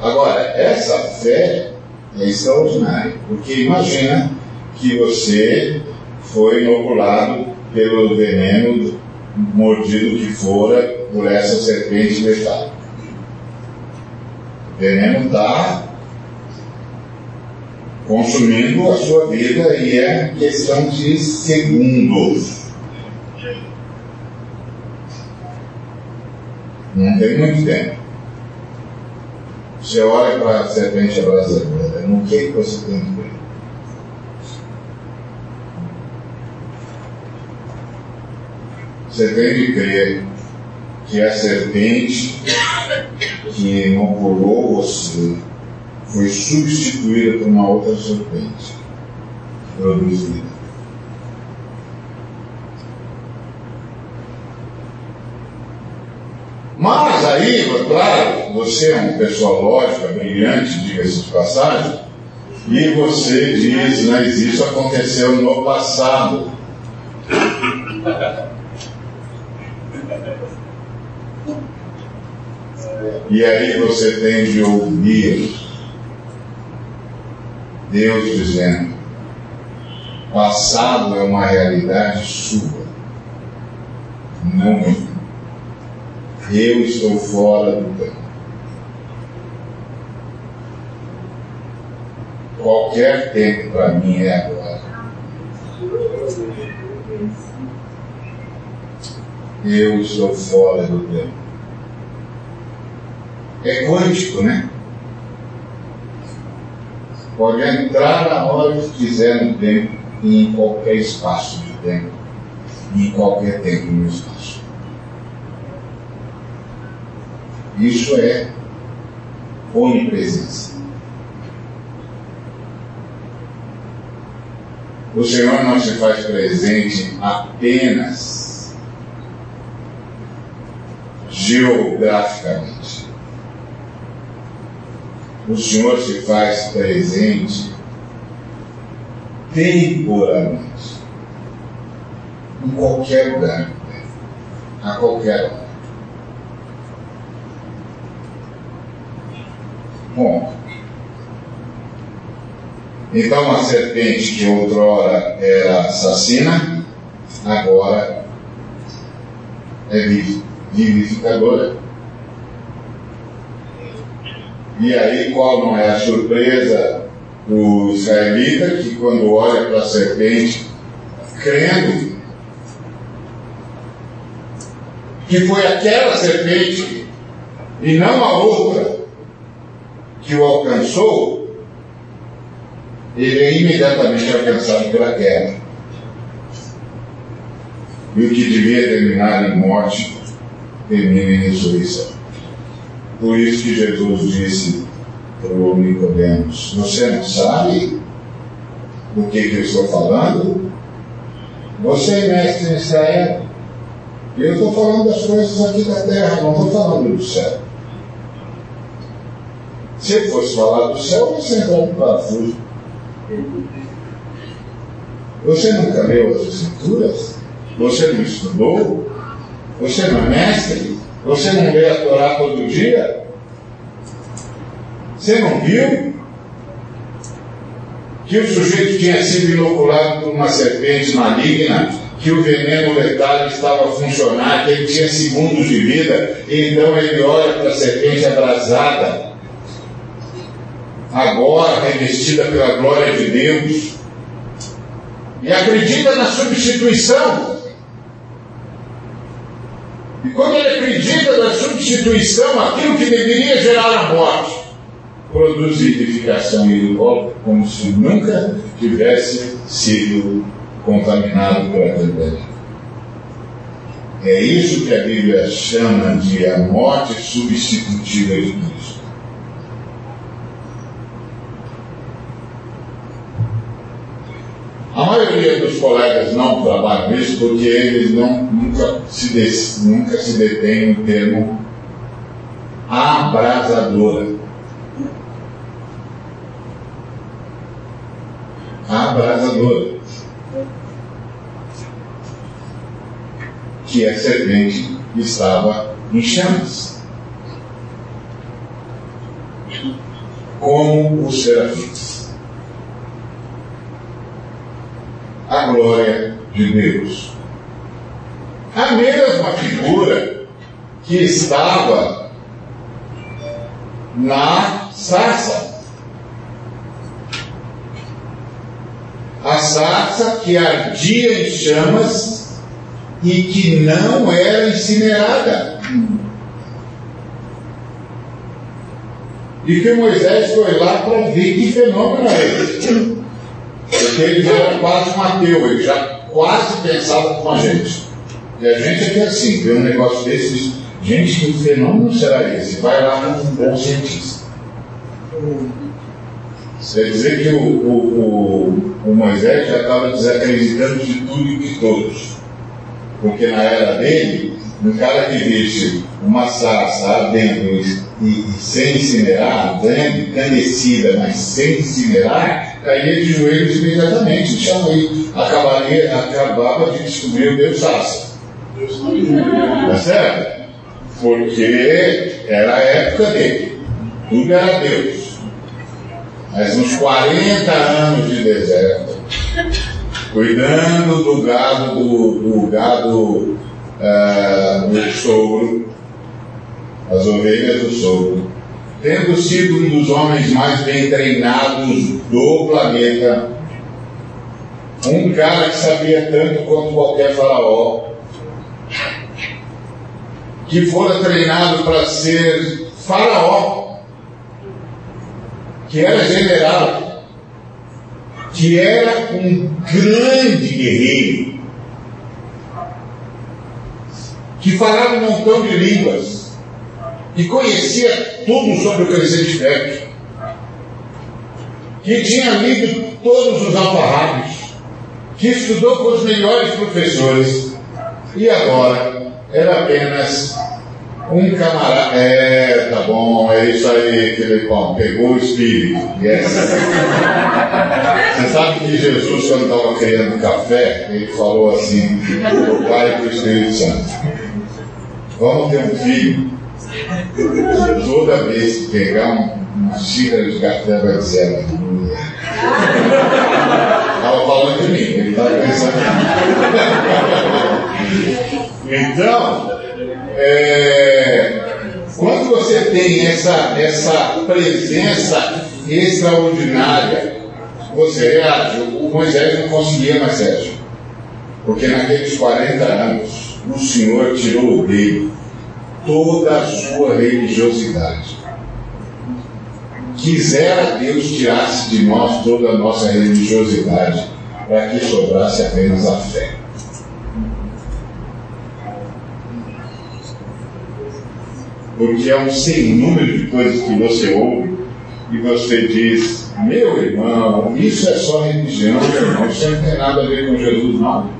Agora, essa fé é extraordinária, porque imagina que você foi inoculado pelo veneno mordido que fora por essa serpente letal. O veneno está consumindo a sua vida e é questão de segundos. Não tem muito tempo. Você olha para a serpente abrasadora, no que, que você tem que ver? Você tem que crer que a serpente que inoculou você foi substituída por uma outra serpente que produz vida. Mas aí, claro, você é uma pessoa lógica, brilhante, diga-se de passagem, e você diz, mas isso aconteceu no passado. E aí você tem de ouvir Deus dizendo: passado é uma realidade sua, não minha. Eu estou fora do tempo. Qualquer tempo para mim é agora. Eu estou fora do tempo. É quântico, né? Pode entrar a hora que quiser no tempo e em qualquer espaço de tempo, em qualquer tempo no espaço. Isso é onipresença. O Senhor não se faz presente apenas geograficamente. O Senhor se faz presente temporalmente, em qualquer lugar, a qualquer hora. Bom, então a serpente que outrora era assassina, agora é vivificadora. E aí qual não é a surpresa do israelita que quando olha para a serpente, crendo que foi aquela serpente e não a outra que o alcançou, ele é imediatamente alcançado pela guerra. E o que devia terminar em morte, termina em ressurreição. Por isso que Jesus disse para o Nicodemos, você não sabe do que, que eu estou falando? Você é mestre Israel. Eu estou falando das coisas aqui da terra, não estou falando do céu. Se eu fosse falar do céu, você entrava no parafuso. Você nunca leu as escrituras? Você não estudou? Você não é mestre? Você não lê a Torá todo dia? Você não viu que o sujeito tinha sido inoculado por uma serpente maligna, que o veneno letal estava a funcionar, que ele tinha segundos de vida, e então ele olha para a serpente abrasada, agora revestida pela glória de Deus, e acredita na substituição. E quando ele acredita na substituição, aquilo que deveria gerar a morte, produz vivificação e ele volta como se nunca tivesse sido contaminado aquele delito. É isso que a Bíblia chama de a morte substitutiva de Cristo. A maioria dos colegas não trabalham isso porque eles não, nunca, se nunca se detêm no termo abrasadora. abrasadora, que a serpente estava em chamas, como os serafins. A glória de Deus. A mesma figura que estava na sarça a sarça que ardia em chamas e que não era incinerada. E que Moisés foi lá para ver que fenômeno é esse. Porque ele já era quase um ateu, ele já quase pensava como a gente. E a gente é é assim, vê um negócio desse, gente, que fenômeno será esse? Vai lá com um bom cientista. Quer dizer que o, o, o, o Moisés já estava desacreditando de tudo e de todos. Porque na era dele, um cara que visse uma sarça ardendo e, e, sem incinerar, ardendo, encanecida, mas sem incinerar, cairia de joelhos imediatamente. Chama aí, acabaria, acabava de descobrir o Deus sarça. Tá certo? Porque era a época dele. Tudo era Deus mas uns 40 anos de deserto, cuidando do gado do, do gado uh, do sogro, as ovelhas do sogro, tendo sido um dos homens mais bem treinados do planeta, um cara que sabia tanto quanto qualquer faraó, que fora treinado para ser faraó, que era general, que era um grande guerreiro, que falava um montão de línguas, que conhecia tudo sobre o crescente fértil, que tinha lido todos os alfarrábios, que estudou com os melhores professores, e agora era apenas um camarada. É, tá bom, é isso aí, Filipão. Pegou o espírito. Yes. Você sabe que Jesus, quando estava criando café, ele falou assim: o Pai e o Espírito Santo. Vamos ter um filho. (laughs) Toda vez que pegar um, uma xícara de café, vai dizer. Estava falando de mim, ele estava pensando mim. (laughs) Então, é, quando você tem essa, essa presença extraordinária, você reage. O Moisés não conseguia mais, Sérgio. Porque naqueles 40 anos, o Senhor tirou dele toda a sua religiosidade. Quisera Deus tirasse de nós toda a nossa religiosidade, para que sobrasse apenas a fé. porque é um sem número de coisas que você ouve e você diz, meu irmão, isso é só religião, meu irmão, isso não tem nada a ver com Jesus, não.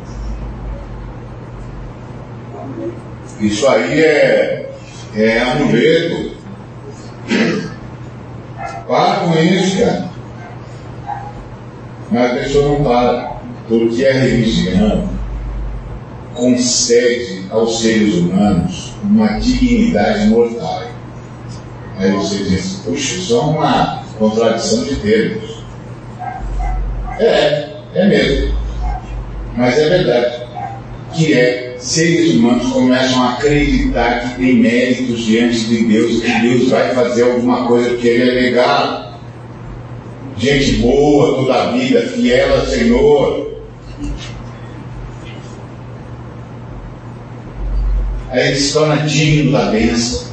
Isso aí é, é amuleto. Para com isso, cara. Mas a pessoa não para, porque a religião concede aos seres humanos uma dignidade mortal. Aí você diz, puxa, isso é uma contradição de termos. É, é mesmo. Mas é verdade. Que é, seres humanos começam a acreditar que tem méritos diante de Deus, que Deus vai fazer alguma coisa porque Ele é legal. Gente boa toda a vida, fiel ao Senhor. Aí ele se torna digno da bênção.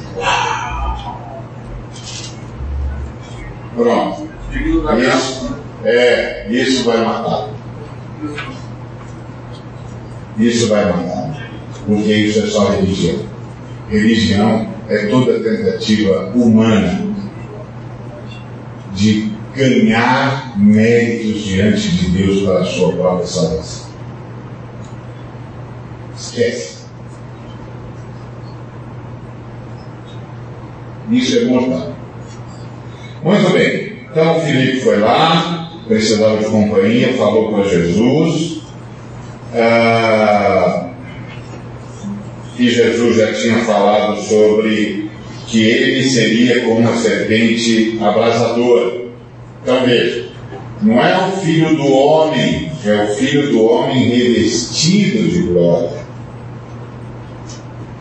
Pronto. Isso, é, isso vai matar. Isso vai matar. Porque isso é só religião. Religião é toda tentativa humana de ganhar méritos diante de Deus para a sua própria salvação. Esquece. Isso é mortal. Muito bem. Então Filipe foi lá, precisava de companhia, falou para Jesus. Ah, e Jesus já tinha falado sobre que ele seria como uma serpente abrasadora. Então veja, não é o filho do homem, é o filho do homem revestido de glória,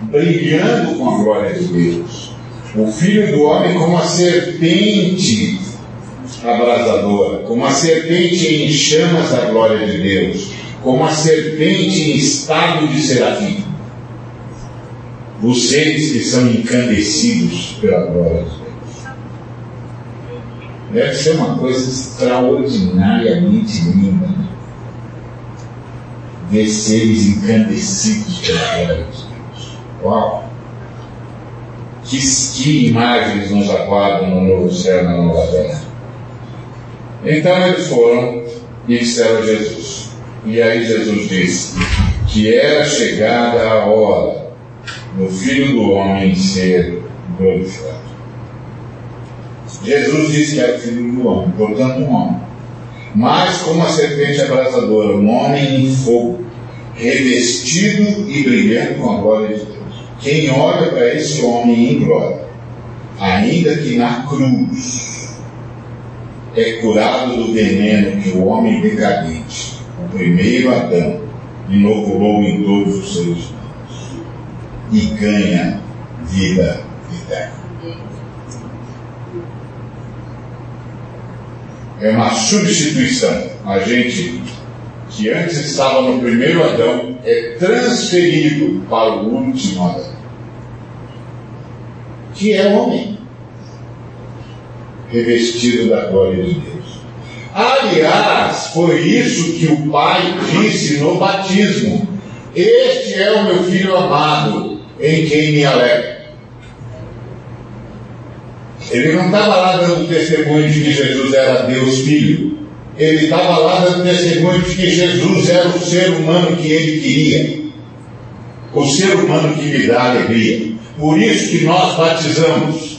brilhando com a glória de Deus. O filho do homem como a serpente abrasadora, como a serpente em chamas da glória de Deus, como a serpente em estado de serafim. Os seres que são encandecidos pela glória de Deus. Deve ser uma coisa extraordinariamente linda. Né? Ver seres encandecidos pela glória de Deus. Uau! Que, que imagens nos aguardam no novo céu na nova terra. Então eles foram e disseram a Jesus. E aí Jesus disse que era chegada a hora do Filho do Homem ser glorificado. Jesus disse que era filho do homem, portanto um homem. Mas como a serpente abrasadora, um homem em fogo, revestido e brilhando com a glória de Deus. Quem olha para esse homem em glória, ainda que na cruz, é curado do veneno que o homem decadente, o primeiro Adão, inoculou em todos os seres humanos e ganha vida eterna. É uma substituição. A gente que antes estava no primeiro Adão é transferido para o último Adão, que é homem, revestido da glória de Deus. Aliás, foi isso que o Pai disse no batismo: Este é o meu filho amado, em quem me alegro. Ele não estava lá dando testemunho de que Jesus era Deus Filho ele estava lá dando testemunho de que Jesus era o ser humano que ele queria, o ser humano que lhe dá alegria. Por isso que nós batizamos.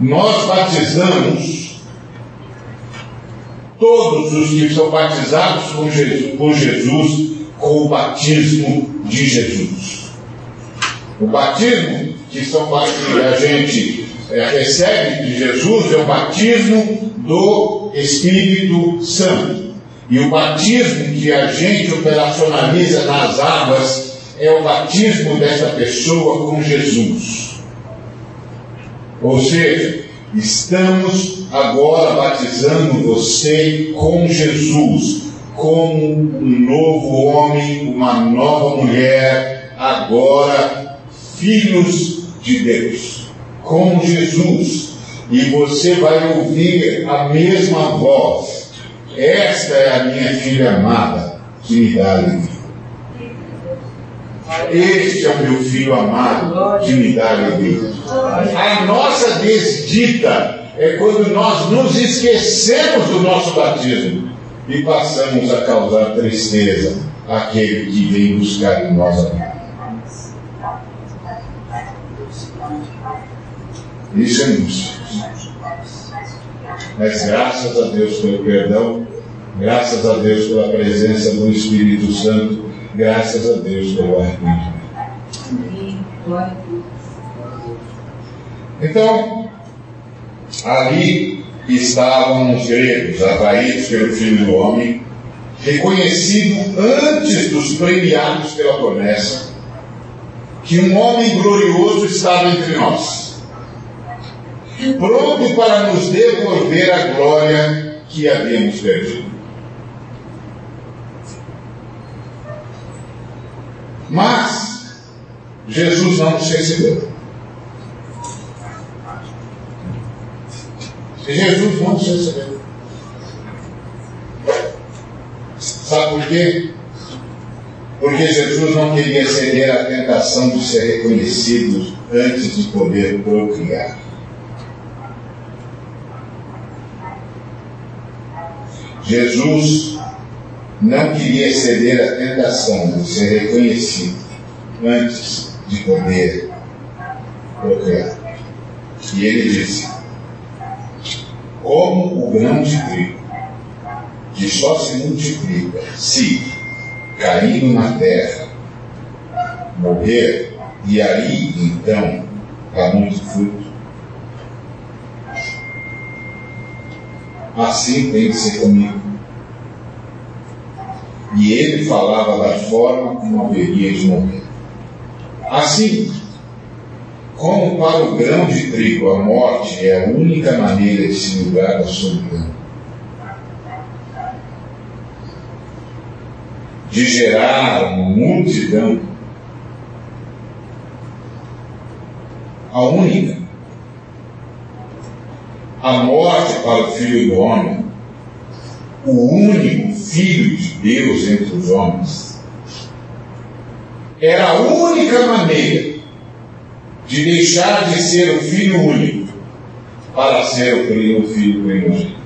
Nós batizamos todos os que são batizados com Jesus, com, Jesus, com o batismo de Jesus. O batismo que, são, que a gente é, recebe de Jesus é o batismo do Espírito Santo. E o batismo que a gente operacionaliza nas águas é o batismo dessa pessoa com Jesus. Ou seja, estamos agora batizando você com Jesus, como um novo homem, uma nova mulher, agora filhos de Deus, com Jesus e você vai ouvir a mesma voz. Esta é a minha filha amada, que me dá alegria. Este é o meu filho amado, que me dá alegria. A nossa desdita é quando nós nos esquecemos do nosso batismo e passamos a causar tristeza àquele que vem buscar em nós a vida. Isso é música. Mas graças a Deus pelo perdão, graças a Deus pela presença do Espírito Santo, graças a Deus pelo arrependimento. Então, ali estavam os gregos, atraídos pelo Filho do Homem, reconhecido antes dos premiados pela promessa, que um homem glorioso estava entre nós, pronto para nos devolver a glória que havíamos perdido. Mas Jesus não nos recebeu. Jesus não nos recebeu. Sabe por quê? Porque Jesus não queria ceder à tentação de ser reconhecido antes de poder procriar. Jesus não queria ceder à tentação de ser reconhecido antes de poder procriar. E ele disse: Como o grão de trigo, que só se multiplica se, caindo na terra, morrer, e aí então dá muito fruto. Assim tem que ser comigo. E ele falava da forma como haveria de morrer. Assim, como para o grão de trigo a morte é a única maneira de se livrar da solidão, de gerar multidão, a única, a morte para o filho do homem, o único filho de Deus entre os homens, era a única maneira de deixar de ser o filho único para ser o filho primogênito.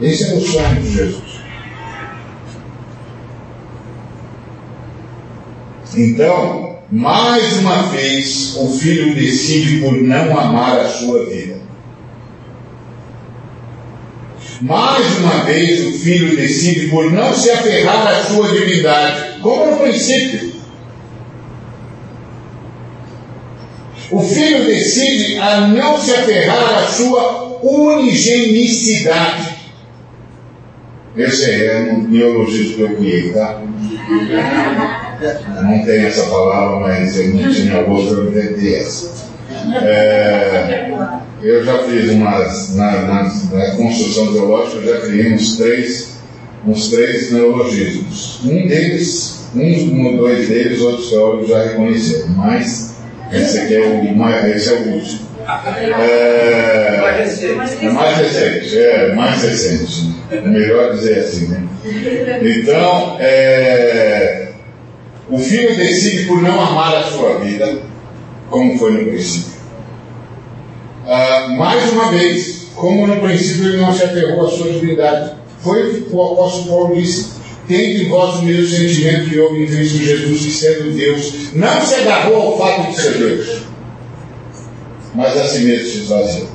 Esse é o sonho de Jesus. Então, mais uma vez, o filho decide por não amar a sua vida. Mais uma vez, o filho decide por não se aferrar à sua divindade, como no princípio. O filho decide a não se aferrar à sua unigenicidade. Esse é um neologismo que eu criei, tá? Não tem essa palavra, mas eu não tinha outra, eu inventei essa. É, eu já fiz umas, na, na, na, construção teológica, eu já criei uns três, uns três neologismos. Um deles, um ou dois deles, outros teólogos já reconheceram, mas esse aqui é o, esse é o último. É, é mais recente, é mais recente. É melhor dizer assim, né? Então, é, o filho decide por não amar a sua vida, como foi no princípio. Ah, mais uma vez, como no princípio ele não se aterrou à sua divindade, foi o apóstolo Paulo disse: Tende em vós o mesmo sentimento que houve em Cristo Jesus, que sendo Deus, não se agarrou ao fato de ser Deus mas a si mesmo se esvaziou.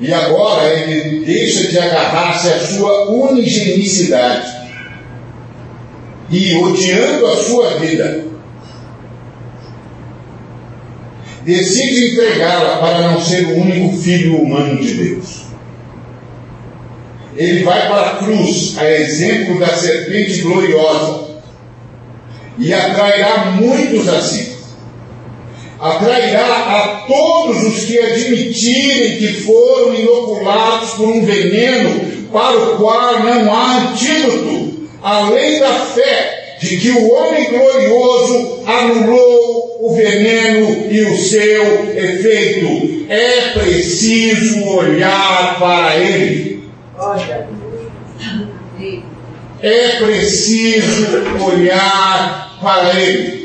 E agora ele deixa de agarrar-se à sua unigenicidade e, odiando a sua vida, decide entregá-la para não ser o único filho humano de Deus. Ele vai para a cruz, a exemplo da serpente gloriosa, e atrairá muitos a si atrairá a todos os que admitirem que foram inoculados por um veneno para o qual não há antídoto, além da fé de que o homem glorioso anulou o veneno e o seu efeito. É preciso olhar para ele. É preciso olhar para ele.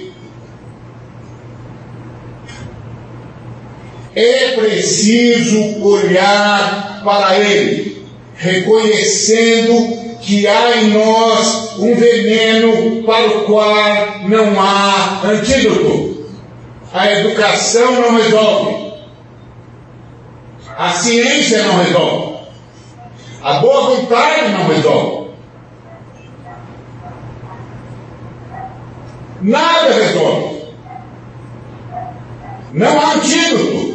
É preciso olhar para Ele, reconhecendo que há em nós um veneno para o qual não há antídoto. A educação não resolve, a ciência não resolve, a boa vontade não resolve. Nada resolve. Não há antídoto.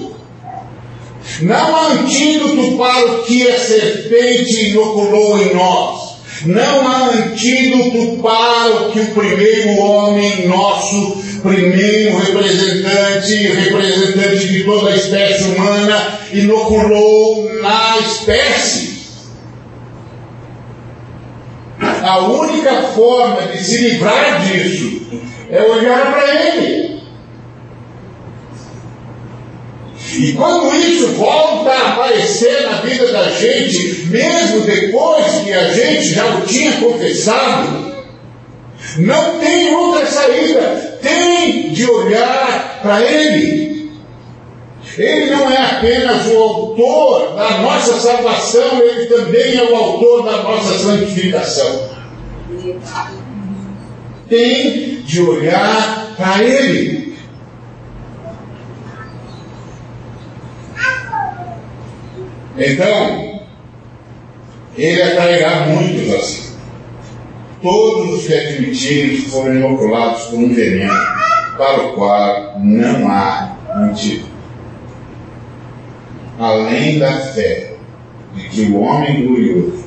Não há antídoto para o que a serpente inoculou em nós. Não há antídoto para o que o primeiro homem, nosso primeiro representante, representante de toda a espécie humana, inoculou na espécie. A única forma de se livrar disso é olhar para ele. E quando isso volta a aparecer na vida da gente, mesmo depois que a gente já o tinha confessado, não tem outra saída, tem de olhar para Ele. Ele não é apenas o autor da nossa salvação, ele também é o autor da nossa santificação. Tem de olhar para Ele. Então, ele atrairá muitos assim. Todos os que admitirem foram inoculados por um veneno para o qual não há antídoto. Além da fé de que o homem glorioso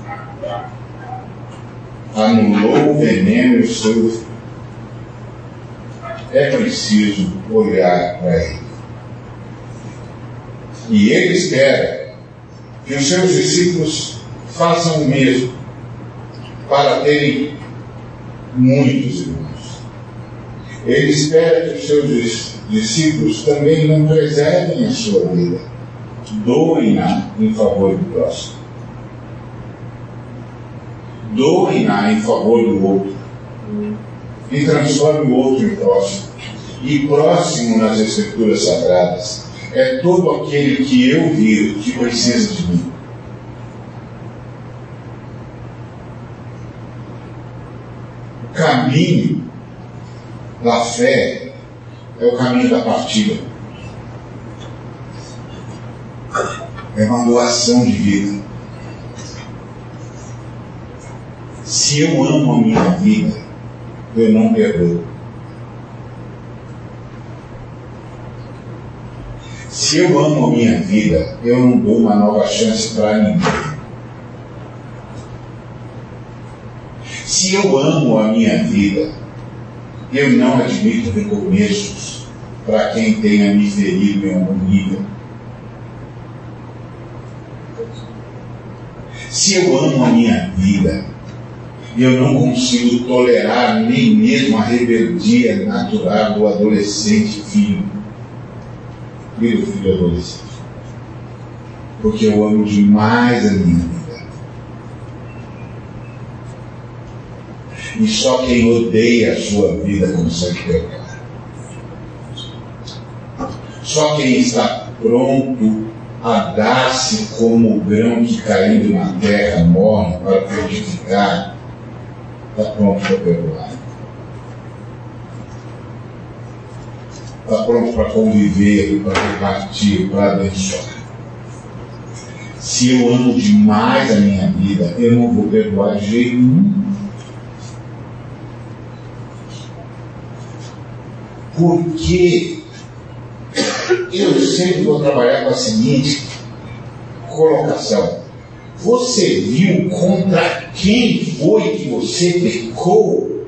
anulou o veneno e seu é preciso olhar para ele. E ele espera que os seus discípulos façam o mesmo para terem muitos irmãos. Ele espera que os seus discípulos também não preservem a sua vida, doem-na em favor do próximo. Doem-na em favor do outro e transforme o outro em próximo. E próximo nas Escrituras Sagradas é todo aquele que eu vi que precisa de mim. O caminho da fé é o caminho da partida. É uma doação de vida. Se eu amo a minha vida, eu não perdoo. Se eu amo a minha vida, eu não dou uma nova chance para ninguém. Se eu amo a minha vida, eu não admito recomeços para quem tenha me ferido em algum nível. Se eu amo a minha vida, eu não consigo tolerar nem mesmo a rebeldia natural do adolescente filho meu filho adolescente. Porque eu amo demais a minha vida. E só quem odeia a sua vida consegue pecar. Só quem está pronto a dar-se como o grão que caindo na terra morre para frutificar, está pronto para perdoar. Está pronto para conviver, para repartir, para abençoar. Se eu amo demais a minha vida, eu não vou perdoar de jeito nenhum. Porque eu sempre vou trabalhar com a seguinte colocação. Você viu contra quem foi que você pecou?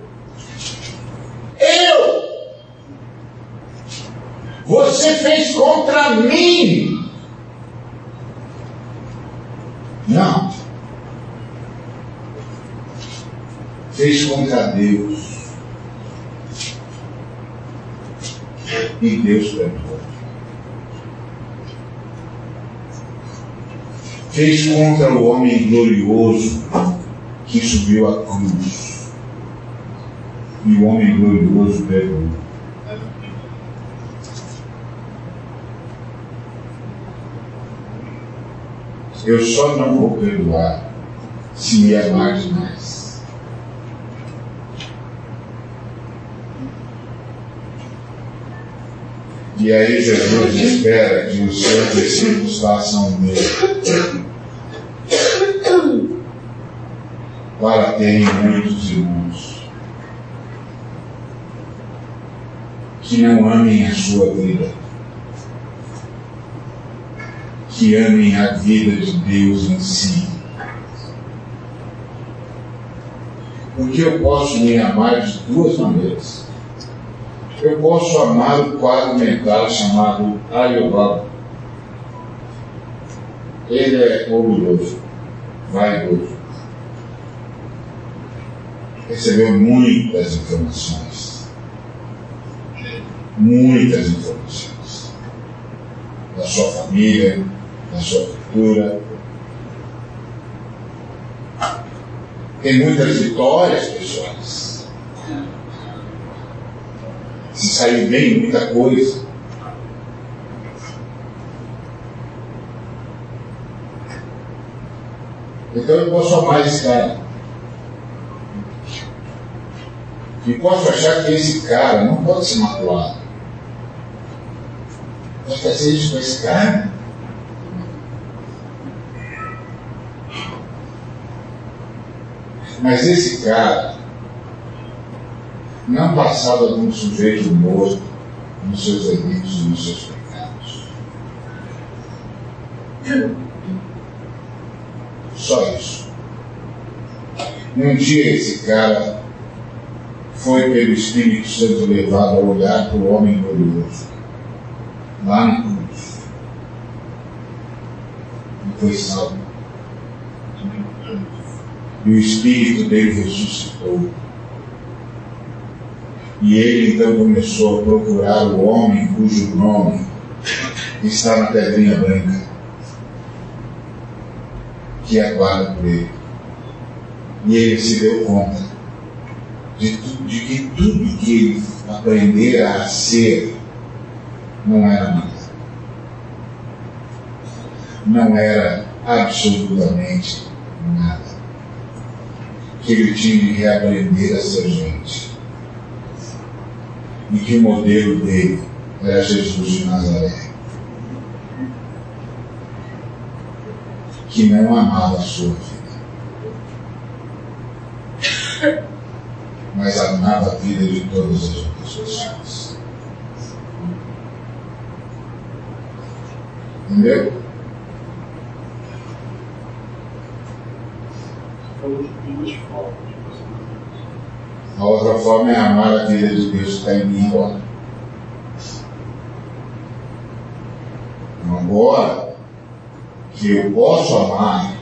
Eu! Você fez contra mim. Não. Fez contra Deus. E Deus perdoou. Fez contra o homem glorioso que subiu a cruz. E o homem glorioso perdoou. Eu só não vou perdoar se me amar demais. E aí Jesus espera que os seus discípulos façam o mesmo. Para terem muitos irmãos que não amem a sua vida que amem a vida de Deus em si. Porque eu posso me amar de duas maneiras. Eu posso amar o quadro mental chamado Ayurveda. Ele é orgulhoso, vaidoso. Recebeu muitas informações. Muitas informações. Da sua família, sua cultura. Tem muitas vitórias pessoais. Se saiu bem muita coisa. Então eu posso amar esse cara. E posso achar que esse cara não pode ser maculado. Posso fazer isso com esse cara? Mas esse cara não passava de um sujeito morto nos seus delitos e nos seus pecados. Só isso. Um dia esse cara foi pelo Espírito Santo levado a olhar para o homem glorioso, lá na cruz. E foi salvo e o espírito dele ressuscitou. E ele então começou a procurar o homem cujo nome está na pedrinha branca, que aguarda por ele. E ele se deu conta de, de que tudo que ele aprendera a ser não era nada. Não era absolutamente nada que ele tinha que reaprender a ser gente. E que o modelo dele era Jesus de Nazaré. Que não amava a sua vida. Mas amava a vida de todas as outras pessoas. Entendeu? A outra forma é amar a vida de Deus que está em mim agora. Agora, que eu posso amar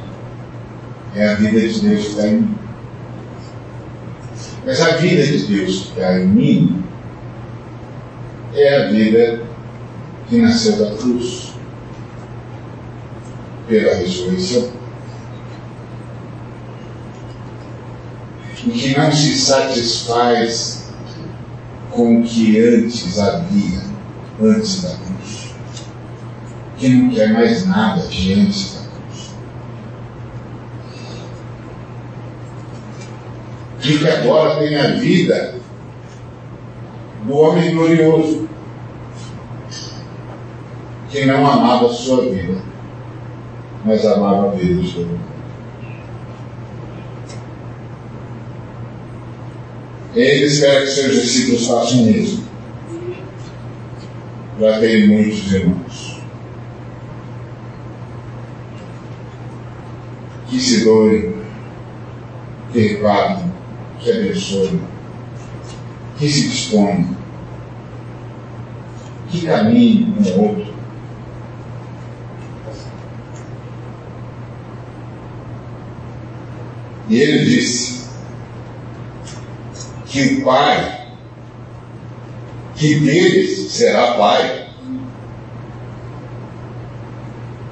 é a vida de Deus que está em mim. Mas a vida de Deus que está em mim é a vida que nasceu da cruz pela ressurreição. Que não se satisfaz com o que antes havia, antes da cruz, que não quer mais nada de antes da cruz. E que agora tem a vida do homem glorioso, que não amava a sua vida, mas amava a vida de todo mundo. Ele espera que seus discípulos façam o mesmo. Já tem muitos irmãos. Que se doem, que repartam, que abençoem, que se disponham, que caminhem um ao outro. E ele disse: que o Pai, que deles será Pai,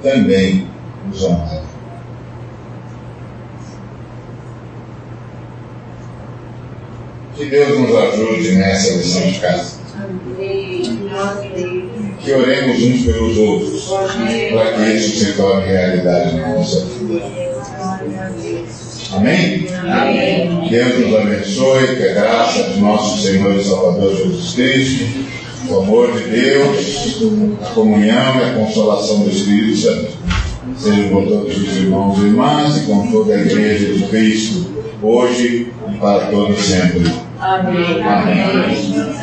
também os amará. Que Deus nos ajude nessa lição de casa. Que oremos uns pelos outros, para que isso se torne realidade na nossa vida. Amém? Amém? Deus nos abençoe, que a graça de nosso Senhor e Salvador Jesus Cristo, o amor de Deus, a comunhão e a consolação do Espírito Santo sejam com todos os irmãos e irmãs e com toda a Igreja de Cristo, hoje e para todos sempre. Amém. Amém.